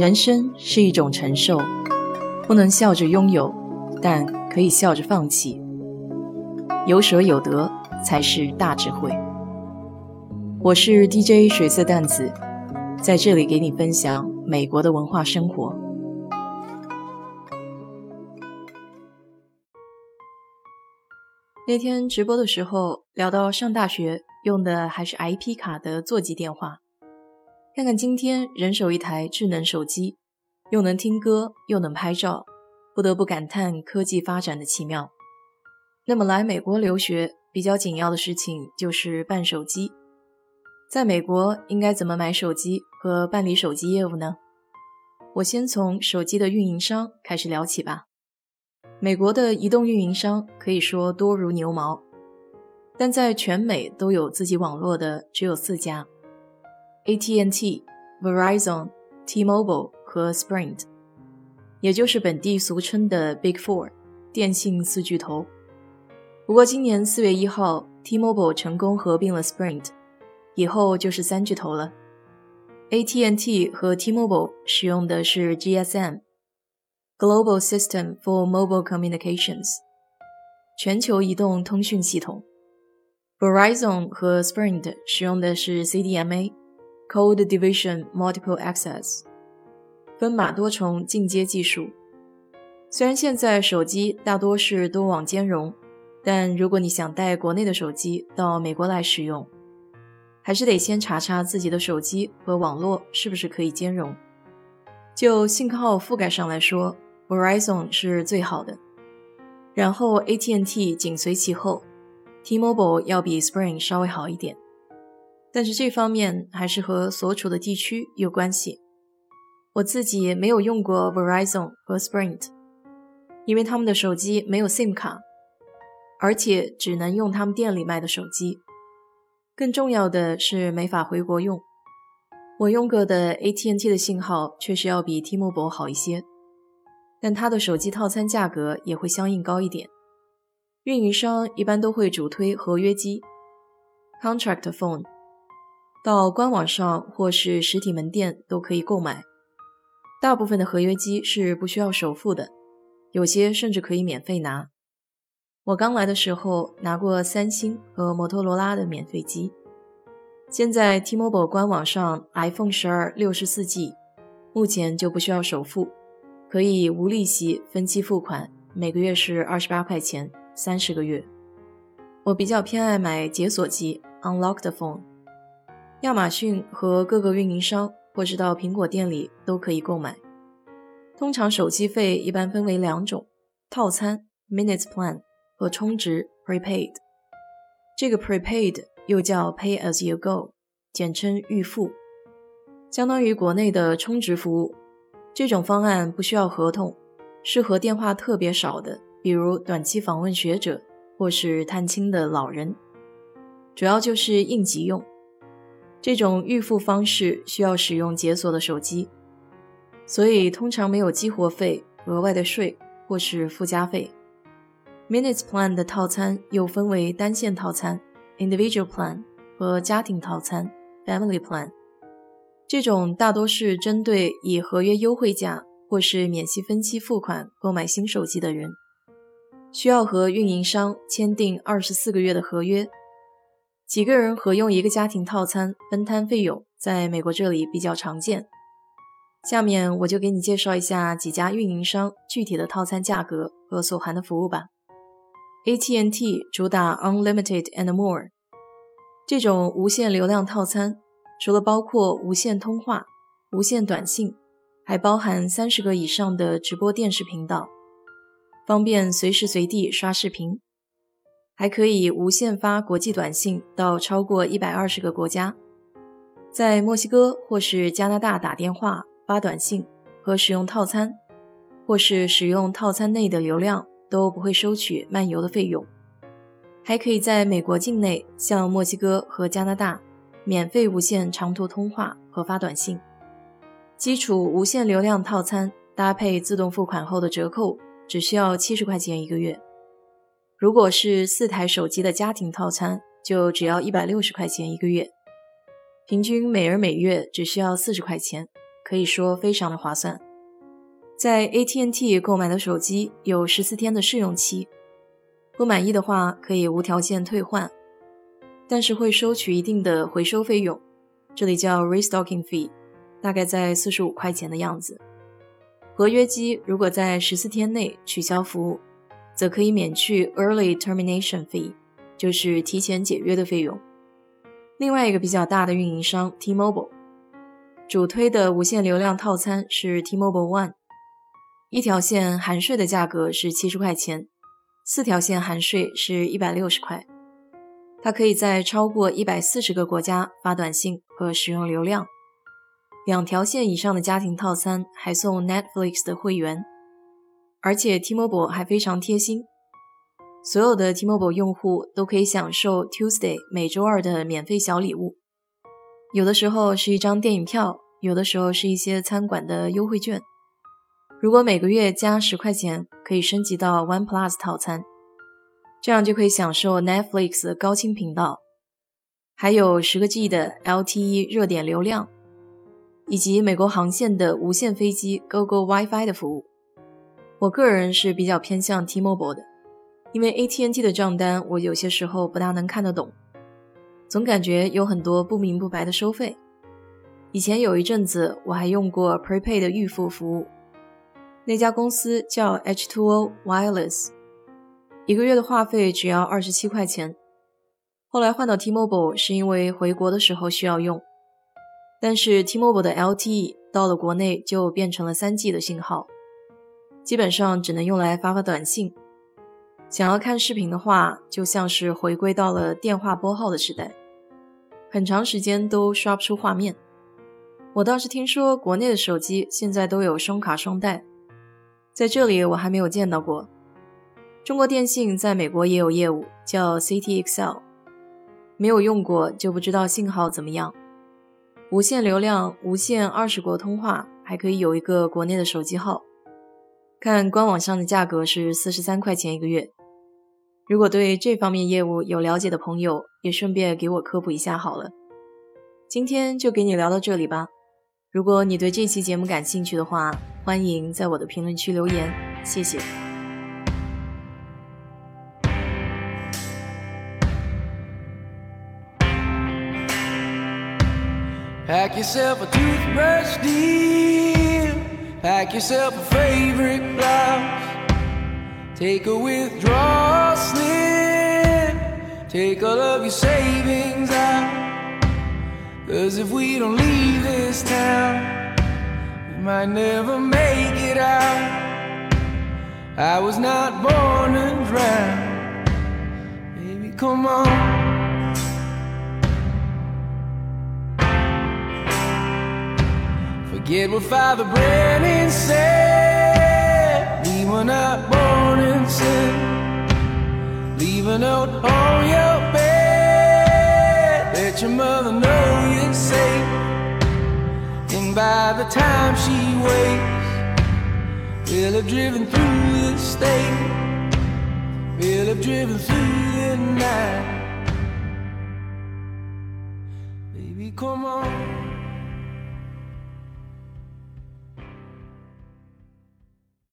人生是一种承受，不能笑着拥有，但可以笑着放弃。有舍有得才是大智慧。我是 DJ 水色淡子，在这里给你分享美国的文化生活。那天直播的时候聊到上大学用的还是 IP 卡的座机电话。看看今天人手一台智能手机，又能听歌又能拍照，不得不感叹科技发展的奇妙。那么来美国留学比较紧要的事情就是办手机。在美国应该怎么买手机和办理手机业务呢？我先从手机的运营商开始聊起吧。美国的移动运营商可以说多如牛毛，但在全美都有自己网络的只有四家。AT&T、Verizon、T-Mobile 和 Sprint，也就是本地俗称的 Big Four 电信四巨头。不过今年四月一号，T-Mobile 成功合并了 Sprint，以后就是三巨头了。AT&T 和 T-Mobile 使用的是 GSM（Global System for Mobile Communications） 全球移动通讯系统。Verizon 和 Sprint 使用的是 CDMA。Code Division Multiple Access，分码多重进阶技术。虽然现在手机大多是多网兼容，但如果你想带国内的手机到美国来使用，还是得先查查自己的手机和网络是不是可以兼容。就信号覆盖上来说，Verizon 是最好的，然后 AT&T 紧随其后，T-Mobile 要比 Spring 稍微好一点。但是这方面还是和所处的地区有关系。我自己没有用过 Verizon 和 Sprint，因为他们的手机没有 SIM 卡，而且只能用他们店里卖的手机。更重要的是没法回国用。我用过的 AT&T 的信号确实要比 T-Mobile 好一些，但它的手机套餐价格也会相应高一点。运营商一般都会主推合约机 （Contract Phone）。到官网上或是实体门店都可以购买。大部分的合约机是不需要首付的，有些甚至可以免费拿。我刚来的时候拿过三星和摩托罗拉的免费机。现在 T-Mobile 官网上 iPhone 十二六十四 G 目前就不需要首付，可以无利息分期付款，每个月是二十八块钱，三十个月。我比较偏爱买解锁机 Unlocked Phone。亚马逊和各个运营商，或是到苹果店里都可以购买。通常手机费一般分为两种：套餐 （Minutes Plan） 和充值 （Prepaid）。这个 Prepaid 又叫 Pay as you go，简称预付，相当于国内的充值服务。这种方案不需要合同，适合电话特别少的，比如短期访问学者或是探亲的老人，主要就是应急用。这种预付方式需要使用解锁的手机，所以通常没有激活费、额外的税或是附加费。Minutes Plan 的套餐又分为单线套餐 （Individual Plan） 和家庭套餐 （Family Plan）。这种大多是针对以合约优惠价或是免息分期付款购买新手机的人，需要和运营商签订二十四个月的合约。几个人合用一个家庭套餐，分摊费用，在美国这里比较常见。下面我就给你介绍一下几家运营商具体的套餐价格和所含的服务吧。AT&T 主打 Unlimited and More 这种无限流量套餐，除了包括无线通话、无线短信，还包含三十个以上的直播电视频道，方便随时随地刷视频。还可以无限发国际短信到超过一百二十个国家，在墨西哥或是加拿大打电话、发短信和使用套餐，或是使用套餐内的流量都不会收取漫游的费用。还可以在美国境内向墨西哥和加拿大免费无线长途通话和发短信。基础无限流量套餐搭配自动付款后的折扣，只需要七十块钱一个月。如果是四台手机的家庭套餐，就只要一百六十块钱一个月，平均每人每月只需要四十块钱，可以说非常的划算。在 AT&T 购买的手机有十四天的试用期，不满意的话可以无条件退换，但是会收取一定的回收费用，这里叫 restocking fee，大概在四十五块钱的样子。合约机如果在十四天内取消服务，则可以免去 early termination fee，就是提前解约的费用。另外一个比较大的运营商 T-Mobile，主推的无限流量套餐是 T-Mobile One。一条线含税的价格是七十块钱，四条线含税是一百六十块。它可以在超过一百四十个国家发短信和使用流量。两条线以上的家庭套餐还送 Netflix 的会员，而且 T-Mobile 还非常贴心，所有的 T-Mobile 用户都可以享受 Tuesday 每周二的免费小礼物，有的时候是一张电影票，有的时候是一些餐馆的优惠券。如果每个月加十块钱，可以升级到 One Plus 套餐，这样就可以享受 Netflix 高清频道，还有十个 G 的 LTE 热点流量，以及美国航线的无线飞机 GoGo WiFi 的服务。我个人是比较偏向 T-Mobile 的，因为 AT&T 的账单我有些时候不大能看得懂，总感觉有很多不明不白的收费。以前有一阵子我还用过 Prepaid 的预付服务。那家公司叫 H2O Wireless，一个月的话费只要二十七块钱。后来换到 T-Mobile 是因为回国的时候需要用，但是 T-Mobile 的 LTE 到了国内就变成了三 G 的信号，基本上只能用来发发短信。想要看视频的话，就像是回归到了电话拨号的时代，很长时间都刷不出画面。我倒是听说国内的手机现在都有双卡双待。在这里我还没有见到过。中国电信在美国也有业务，叫 CTXL，没有用过就不知道信号怎么样。无限流量、无限二十国通话，还可以有一个国内的手机号。看官网上的价格是四十三块钱一个月。如果对这方面业务有了解的朋友，也顺便给我科普一下好了。今天就给你聊到这里吧。如果你对这期节目感兴趣的话，欢迎在我的评论区留言，谢谢。Pack yourself a toothbrush deal. Pack yourself a favorite blouse. Take a withdrawal slip. Take all of your savings out. Cause if we don't leave this town, we might never make it out. I was not born to drown. Baby, come on. Forget what Father Brennan said. We were not born in sin. Leave a note on your bed. Let your mother know you're safe And by the time she wakes, we'll have driven through the state, we'll have driven through the night.